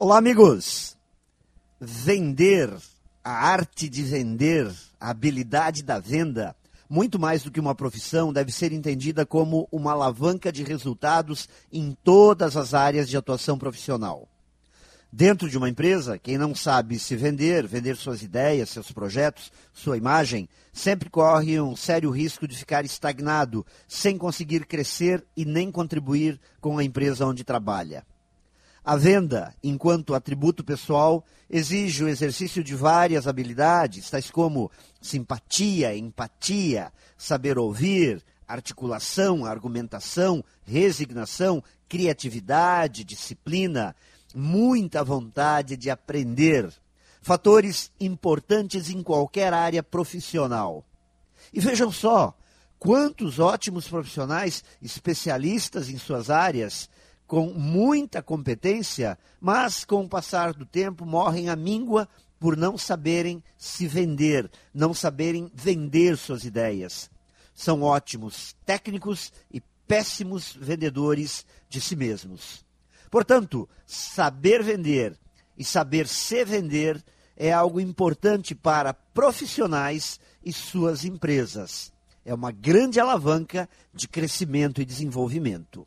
Olá, amigos! Vender, a arte de vender, a habilidade da venda, muito mais do que uma profissão, deve ser entendida como uma alavanca de resultados em todas as áreas de atuação profissional. Dentro de uma empresa, quem não sabe se vender, vender suas ideias, seus projetos, sua imagem, sempre corre um sério risco de ficar estagnado, sem conseguir crescer e nem contribuir com a empresa onde trabalha. A venda, enquanto atributo pessoal, exige o exercício de várias habilidades, tais como simpatia, empatia, saber ouvir, articulação, argumentação, resignação, criatividade, disciplina, muita vontade de aprender. Fatores importantes em qualquer área profissional. E vejam só, quantos ótimos profissionais, especialistas em suas áreas, com muita competência, mas com o passar do tempo morrem à míngua por não saberem se vender, não saberem vender suas ideias. São ótimos técnicos e péssimos vendedores de si mesmos. Portanto, saber vender e saber se vender é algo importante para profissionais e suas empresas. É uma grande alavanca de crescimento e desenvolvimento.